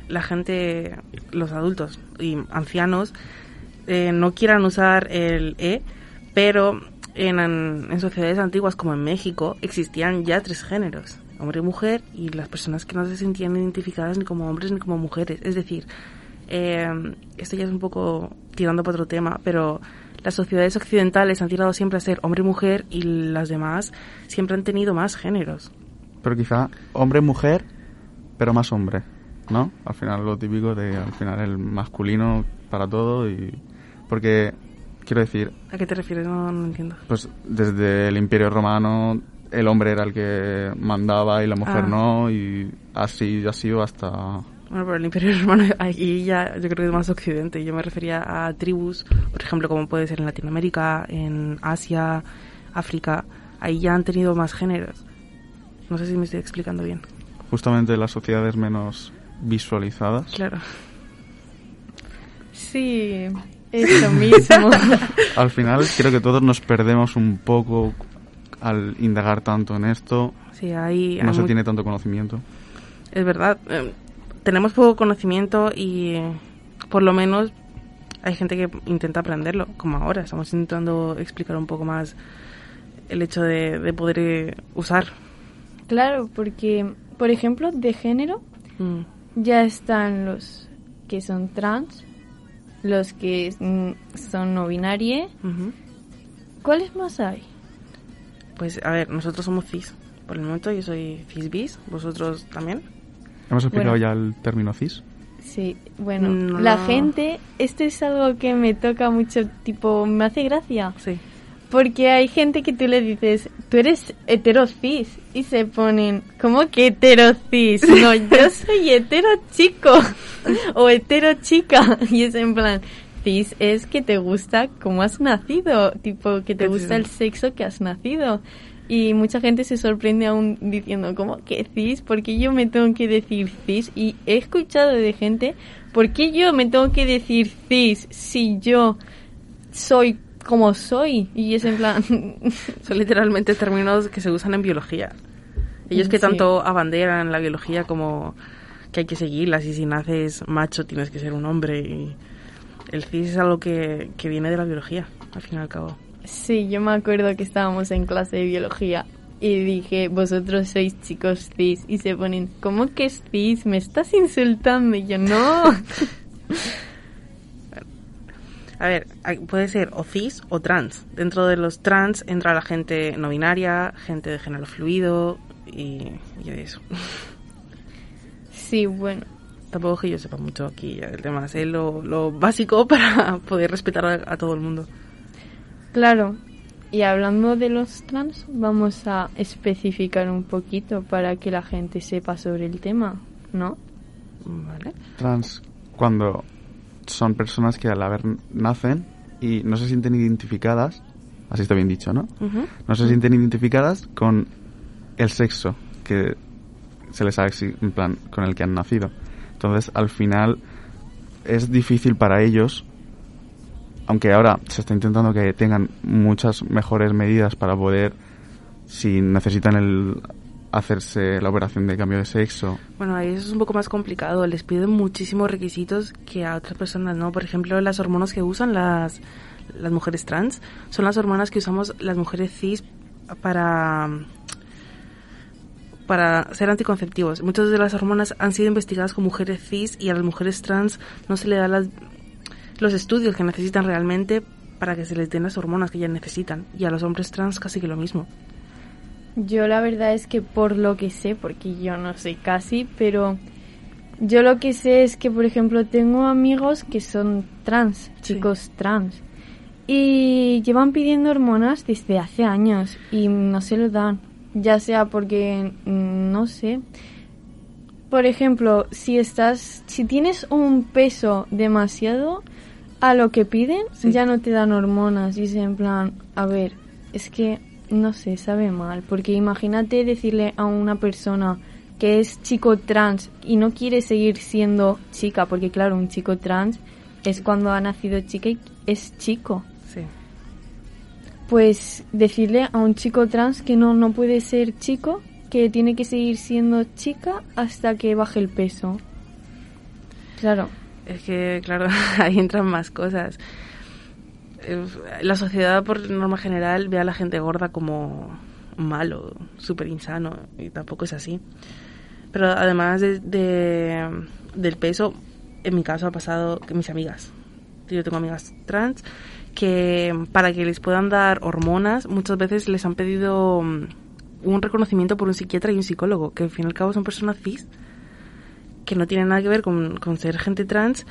la gente, los adultos y ancianos, eh, no quieran usar el E, pero en, en sociedades antiguas como en México existían ya tres géneros, hombre y mujer, y las personas que no se sentían identificadas ni como hombres ni como mujeres. Es decir, eh, esto ya es un poco tirando para otro tema, pero las sociedades occidentales han tirado siempre a ser hombre y mujer y las demás siempre han tenido más géneros. pero quizá hombre-mujer, pero más hombre, ¿no? Al final lo típico de, al final el masculino para todo y... Porque, quiero decir, ¿A qué te refieres? No, no entiendo. pues desde el Imperio Romano el hombre era el que mandaba y la mujer Ah. no y así ha sido hasta... Bueno, pero el Imperio [LAUGHS] Romano ahí ya yo creo que es más occidente. Yo me refería a tribus, por ejemplo, como puede ser en Latinoamérica, en Asia, África. Ahí ya han tenido más géneros. No sé si me estoy explicando bien. justamente las sociedades menos visualizadas. Claro. Sí, eso mismo. [LAUGHS] Al final creo que todos nos perdemos un poco al indagar tanto en esto. Sí, ahí No hay se tiene tanto conocimiento. Es verdad. eh, tenemos poco conocimiento y eh, por lo menos hay gente que intenta aprenderlo, como ahora. Estamos intentando explicar un poco más el hecho de, de poder eh, usar. claro, porque, por ejemplo, de género Mm. ya están los que son trans, los que mm, son no binarios. Ujú. ¿Cuáles más hay? Pues a ver, nosotros somos cis. Por el momento yo soy cis bis, vosotros también. ¿Hemos explicado Bueno. ya el término cis? Sí, bueno, No. la gente, esto es algo que me toca mucho, tipo, me hace gracia. Sí. Porque hay gente que tú le dices, tú eres heterocis, y se ponen, ¿cómo que heterocis? No, yo [LAUGHS] soy hetero chico, o hetero chica, [LAUGHS] y es en plan, cis es que te gusta cómo has nacido, tipo, que te gusta el sexo que has nacido. Y mucha gente se sorprende aún diciendo, ¿cómo que cis? ¿Por qué yo me tengo que decir cis? Y he escuchado de gente, ¿por qué yo me tengo que decir cis si yo soy como soy? Y es en plan, [LAUGHS] Son literalmente términos que se usan en biología. Ellos que Sí. tanto abanderan la biología como que hay que seguirlas y si naces macho tienes que ser un hombre. Y el cis es algo que, que viene de la biología, al fin y al cabo. sí, yo me acuerdo que estábamos en clase de biología y dije, vosotros sois chicos cis. Y se ponen, ¿cómo que es cis? ¿Me estás insultando? Y yo, no. [LAUGHS] A ver, puede ser o cis o trans. Dentro de los trans entra la gente no binaria, gente de género fluido y, y eso. Sí, bueno. Tampoco que yo sepa mucho aquí el tema, sé lo, lo básico [LAUGHS] para poder respetar a, a todo el mundo. Claro. Y hablando de los trans, vamos a especificar un poquito para que la gente sepa sobre el tema, ¿no? ¿Vale? Trans, cuando son personas que al haber nacen y no se sienten identificadas, así está bien dicho, ¿no? No se sienten identificadas con el sexo que se les ha en plan con el que han nacido. Entonces, al final es difícil para ellos, aunque ahora se está intentando que tengan muchas mejores medidas para poder, si necesitan el hacerse la operación de cambio de sexo. Bueno, ahí es un poco más complicado. Les piden muchísimos requisitos que a otras personas no. Por ejemplo, las hormonas que usan las, las mujeres trans son las hormonas que usamos las mujeres cis para para ser anticonceptivos. Muchas de las hormonas han sido investigadas con mujeres cis y a las mujeres trans no se le dan las, los estudios que necesitan realmente para que se les den las hormonas que ellas necesitan. Y a los hombres trans casi que lo mismo. Yo la verdad es que por lo que sé, porque yo no sé casi, pero yo lo que sé es que, por ejemplo, tengo amigos que son trans, chicos trans, y llevan pidiendo hormonas desde hace años y no se lo dan, ya sea porque, mm, no sé, por ejemplo, si estás, si tienes un peso demasiado a lo que piden, ya no te dan hormonas, dice en plan, a ver, es que no sé, sabe mal, porque imagínate decirle a una persona que es chico trans y no quiere seguir siendo chica, porque claro, un chico trans es cuando ha nacido chica y es chico. Sí. Pues decirle a un chico trans que no, no puede ser chico, que tiene que seguir siendo chica hasta que baje el peso. Claro. Es que, claro, [LAUGHS] ahí entran más cosas. Eh, La sociedad, por norma general, ve a la gente gorda como malo, súper insano, y tampoco es así. Pero además de, de- del peso, en mi caso ha pasado que mis amigas, yo tengo amigas trans, que para que les puedan dar hormonas, muchas veces les han pedido mm, un reconocimiento por un psiquiatra y un psicólogo, que al fin y al cabo son personas cis, que no tienen nada que ver con, con ser gente trans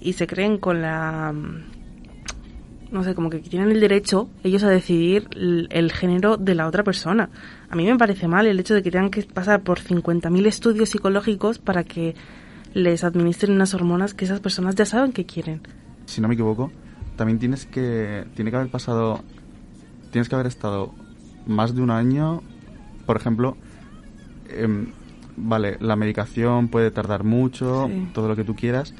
y se creen con la mm, no sé, como que tienen el derecho ellos a decidir el, el género de la otra persona. A mí me parece mal el hecho de que tengan que pasar por 50.000 estudios psicológicos para que les administren unas hormonas que esas personas ya saben que quieren. Si no me equivoco, también tienes que tiene que haber pasado tienes que haber estado más de un año, por ejemplo, em, vale, la medicación puede tardar mucho, Sí. todo lo que tú quieras,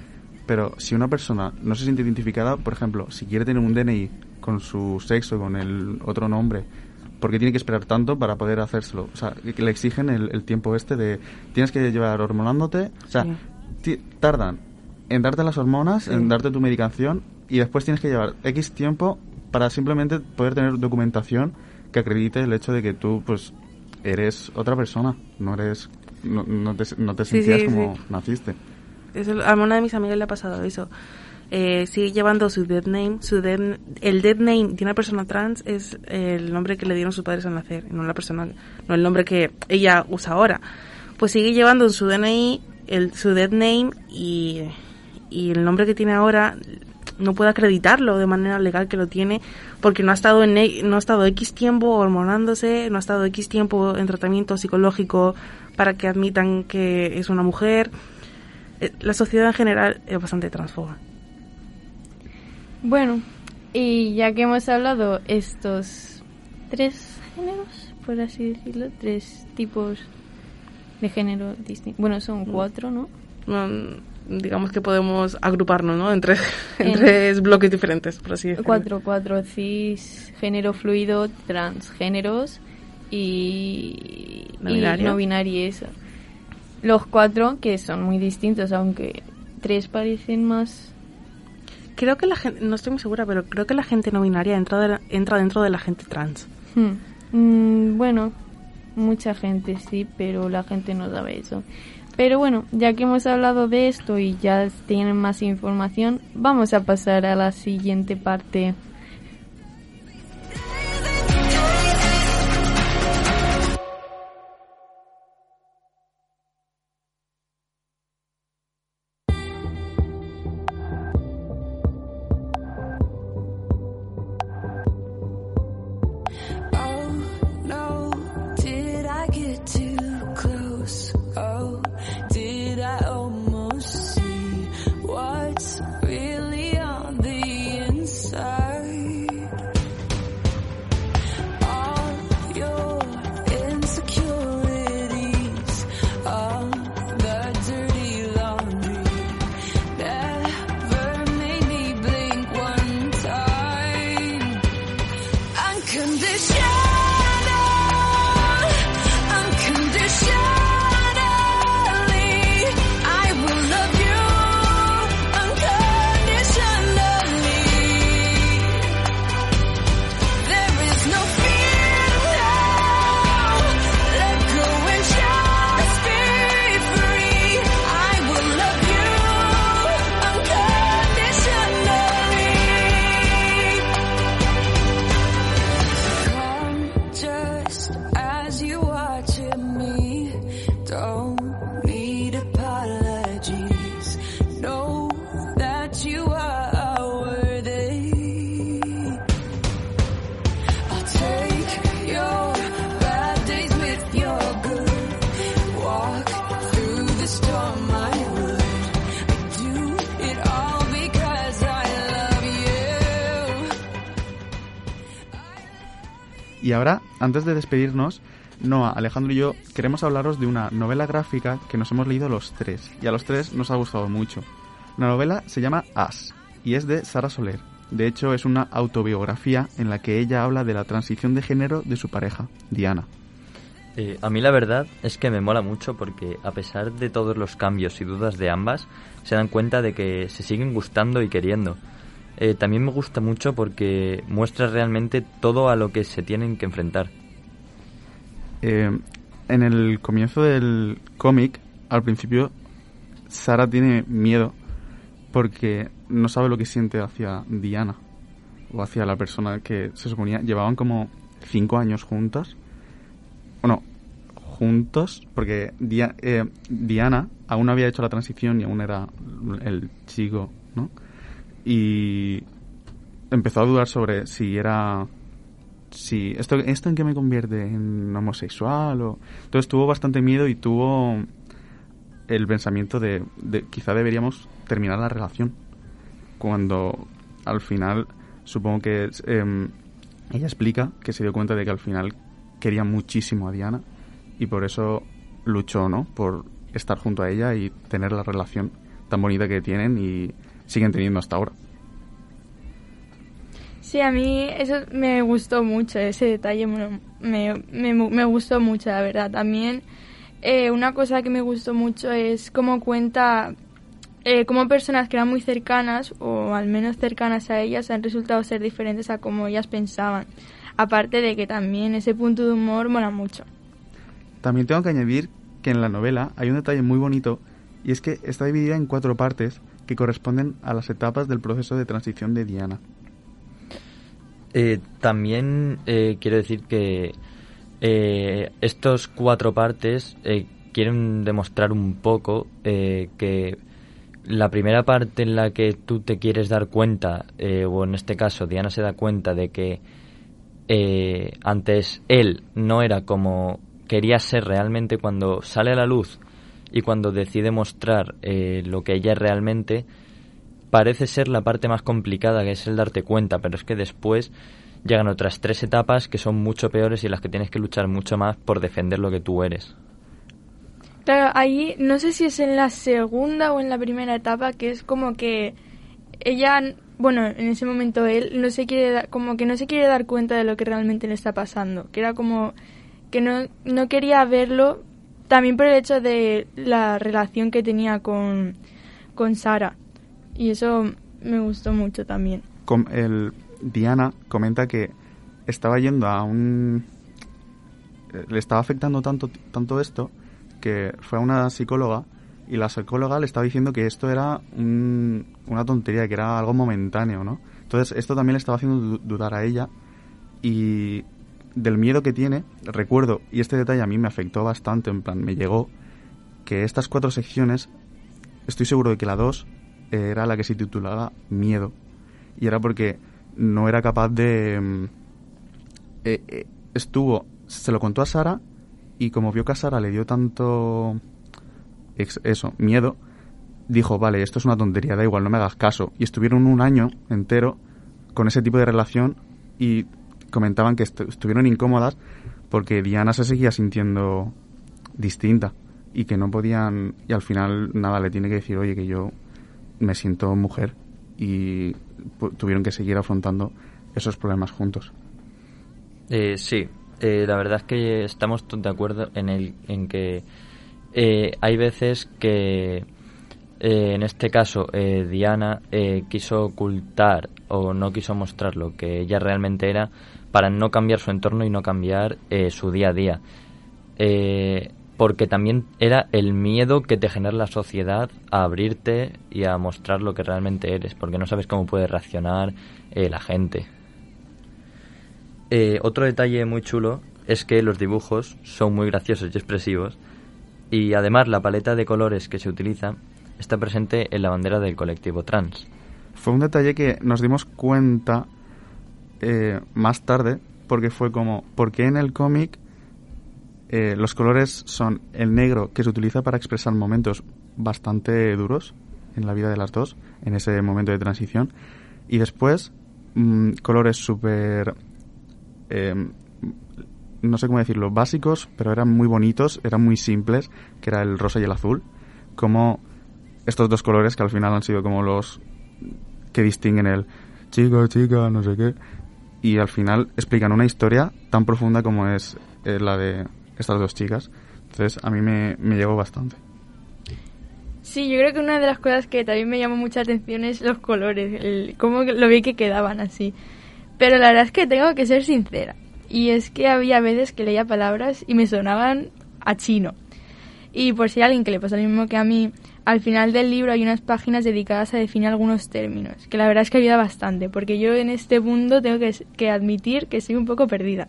pero si una persona no se siente identificada, por ejemplo, si quiere tener un DNI con su sexo, con el otro nombre, ¿por qué tiene que esperar tanto para poder hacérselo? O sea, que le exigen el, el tiempo este de tienes que llevar hormonándote, o sea, Sí. tardan en darte las hormonas, en darte tu medicación y después tienes que llevar X tiempo para simplemente poder tener documentación que acredite el hecho de que tú pues eres otra persona, no eres no, no te, no te Sí, sentías como naciste. Eso, a una de mis amigas le ha pasado eso. Eh, sigue llevando su dead name. Su dead- el dead name de una persona trans es el nombre que le dieron sus padres al nacer, no la persona, no el nombre que ella usa ahora. Pues sigue llevando su DNI el, su dead name y, y el nombre que tiene ahora no puede acreditarlo de manera legal que lo tiene porque no ha estado en no ha estado X tiempo hormonándose, no ha estado X tiempo en tratamiento psicológico para que admitan que es una mujer. Eh, La sociedad en general es bastante transfoba. Bueno, y ya que hemos hablado estos tres géneros, por así decirlo, tres tipos de género distintos. Bueno, son cuatro, ¿no? Mm, digamos que podemos agruparnos, ¿no? En tres, [LAUGHS] en En- tres bloques diferentes, por así decirlo. Cuatro, cuatro, cis, género fluido, transgéneros y No y binario. no binario, eso. Los cuatro que son muy distintos, aunque tres parecen más... Creo que la gente, no estoy muy segura, pero creo que la gente no binaria entra, de la- entra dentro de la gente trans. Hmm. Mm, bueno, mucha gente sí, pero la gente no sabe eso. Pero bueno, ya que hemos hablado de esto y ya tienen más información, vamos a pasar a la siguiente parte. Antes de despedirnos, Noah, Alejandro y yo queremos hablaros de una novela gráfica que nos hemos leído los tres, y a los tres nos ha gustado mucho. La novela se llama As, y es de Sara Soler. De hecho, es una autobiografía en la que ella habla de la transición de género de su pareja, Diana. Eh, a mí la verdad es que me mola mucho porque a pesar de todos los cambios y dudas de ambas, se dan cuenta de que se siguen gustando y queriendo. Eh, también me gusta mucho porque muestra realmente todo a lo que se tienen que enfrentar. Eh, en el comienzo del cómic, al principio, Sara tiene miedo porque no sabe lo que siente hacia Diana o hacia la persona que se suponía llevaban como cinco años juntas. Bueno, juntos, porque Dia- eh, Diana aún no había hecho la transición y aún era el chico, ¿no? Y empezó a dudar sobre si era si esto esto en qué me convierte en homosexual o entonces tuvo bastante miedo y tuvo el pensamiento de, de quizá deberíamos terminar la relación cuando al final supongo que em, ella explica que se dio cuenta de que al final quería muchísimo a Diana y por eso luchó no por estar junto a ella y tener la relación tan bonita que tienen y siguen teniendo hasta ahora Sí, a mí eso me gustó mucho, ese detalle me, me, me gustó mucho, la verdad. También eh, una cosa que me gustó mucho es cómo cuenta eh, cómo personas que eran muy cercanas, o al menos cercanas a ellas, han resultado ser diferentes a como ellas pensaban. Aparte de que también ese punto de humor mola mucho. También tengo que añadir que en la novela hay un detalle muy bonito y es que está dividida en cuatro partes que corresponden a las etapas del proceso de transición de Diana. Eh, también eh, quiero decir que eh, estos cuatro partes eh, quieren demostrar un poco eh, que la primera parte en la que tú te quieres dar cuenta, o en este caso Diana se da cuenta de que antes él no era como quería ser realmente cuando sale a la luz y cuando decide mostrar eh, lo que ella es realmente, parece ser la parte más complicada, que es el darte cuenta, pero es que después llegan otras tres etapas que son mucho peores y las que tienes que luchar mucho más por defender lo que tú eres. Claro, ahí no sé si es en la segunda o en la primera etapa, que es como que ella, bueno, en ese momento él no se quiere como que no se quiere dar cuenta de lo que realmente le está pasando, que era como que no, no quería verlo, también por el hecho de la relación que tenía con, con Sara. Y eso me gustó mucho también. Com- el, Diana comenta que estaba yendo a un... Le estaba afectando tanto, tanto esto que fue a una psicóloga y la psicóloga le estaba diciendo que esto era un- una tontería, que era algo momentáneo, ¿no? Entonces esto también le estaba haciendo du- dudar a ella y del miedo que tiene, recuerdo, y este detalle a mí me afectó bastante, en plan, me llegó, que estas cuatro secciones, estoy seguro de que la dos eh, era la que se titulaba Miedo, y era porque no era capaz de... mm, eh, eh, estuvo, se lo contó a Sara, y como vio que a Sara le dio tanto... eso, miedo, dijo, vale, esto es una tontería, da igual, no me hagas caso. Y estuvieron un año entero con ese tipo de relación y comentaban que estu- estuvieron incómodas porque Diana se seguía sintiendo distinta y que no podían y al final nada le tiene que decir oye que yo me siento mujer y tuvieron que seguir afrontando esos problemas juntos. Eh, sí, eh, la verdad es que estamos de acuerdo en, el, en que eh, hay veces que, eh, en este caso, eh, Diana quiso ocultar o no quiso mostrar lo que ella realmente era para no cambiar su entorno y no cambiar eh, su día a día. Eh, porque también era el miedo que te genera la sociedad a abrirte y a mostrar lo que realmente eres, porque no sabes cómo puede reaccionar eh, la gente. Otro detalle muy chulo es que los dibujos son muy graciosos y expresivos Y además la paleta de colores que se utiliza está presente en la bandera del colectivo trans. Fue un detalle que nos dimos cuenta eh, más tarde, porque fue como, porque en el cómic eh, los colores son el negro que se utiliza para expresar momentos bastante duros en la vida de las dos, en ese momento de transición, y después mm, colores súper, eh, no sé cómo decirlo, básicos, pero eran muy bonitos, eran muy simples, que era el rosa y el azul, como estos dos colores que al final han sido como los que distinguen el chico, chica, no sé qué, y al final explican una historia tan profunda como es eh, la de estas dos chicas. Entonces a mí me, me llegó bastante. Sí, yo creo que una de las cosas que también me llamó mucha atención es los colores, el, cómo lo vi que quedaban así. Pero la verdad es que tengo que ser sincera. Y es que había veces que leía palabras y me sonaban a chino. Y por si alguien que le pasa lo mismo que a mí, al final del libro hay unas páginas dedicadas a definir algunos términos, que la verdad es que ayuda bastante, porque yo en este mundo tengo que, que admitir que estoy un poco perdida.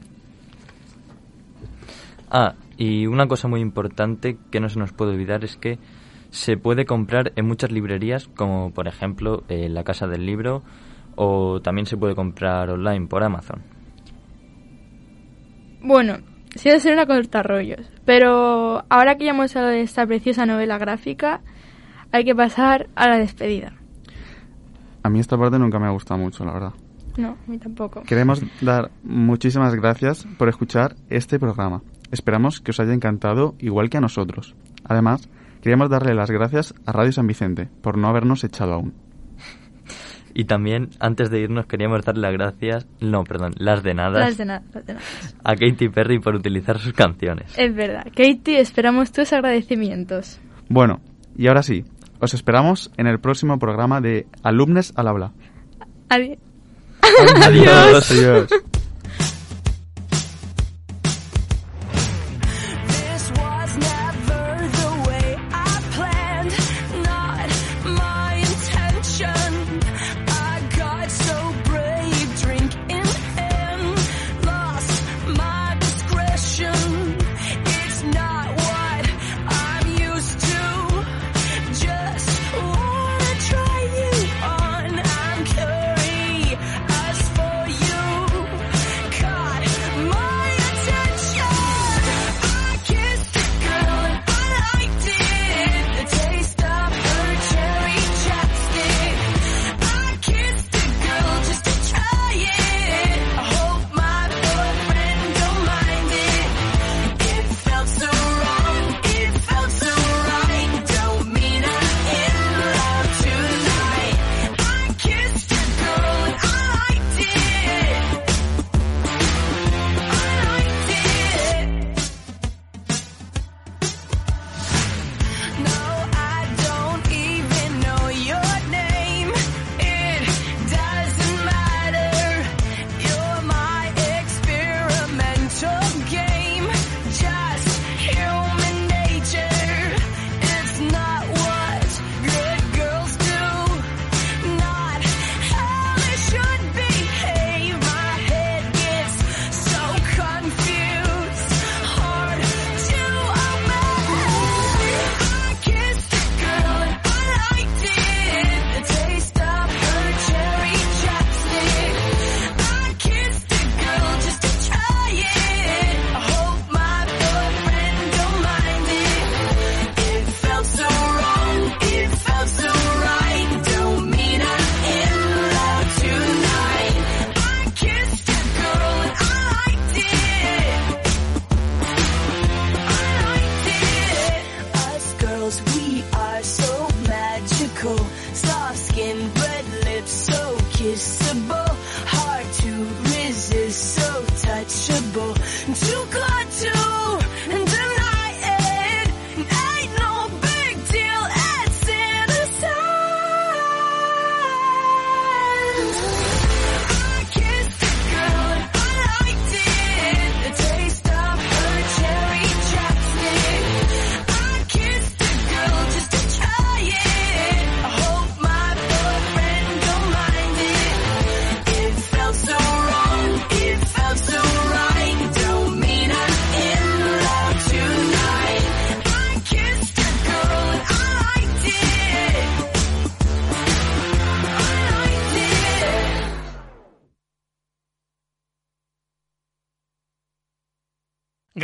Ah, y una cosa muy importante que no se nos puede olvidar es que se puede comprar en muchas librerías, como por ejemplo eh, la Casa del Libro, o también se puede comprar online por Amazon. Bueno, sí debe ser una corta rollos, pero ahora que ya hemos hablado de esta preciosa novela gráfica, hay que pasar a la despedida. A mí esta parte nunca me ha gustado mucho, la verdad. No, a mí tampoco. Queremos dar muchísimas gracias por escuchar este programa. Esperamos que os haya encantado igual que a nosotros. Además, queríamos darle las gracias a Radio San Vicente por no habernos echado aún. Y también, antes de irnos, queríamos dar las gracias, no, perdón, las de nada, Las de nada, las de nada. a Katy Perry por utilizar sus canciones. Es verdad. Katie, esperamos tus agradecimientos. Bueno, y ahora sí, os esperamos en el próximo programa de Alumnes al Habla. Adi- Adiós. [LAUGHS] Adiós. This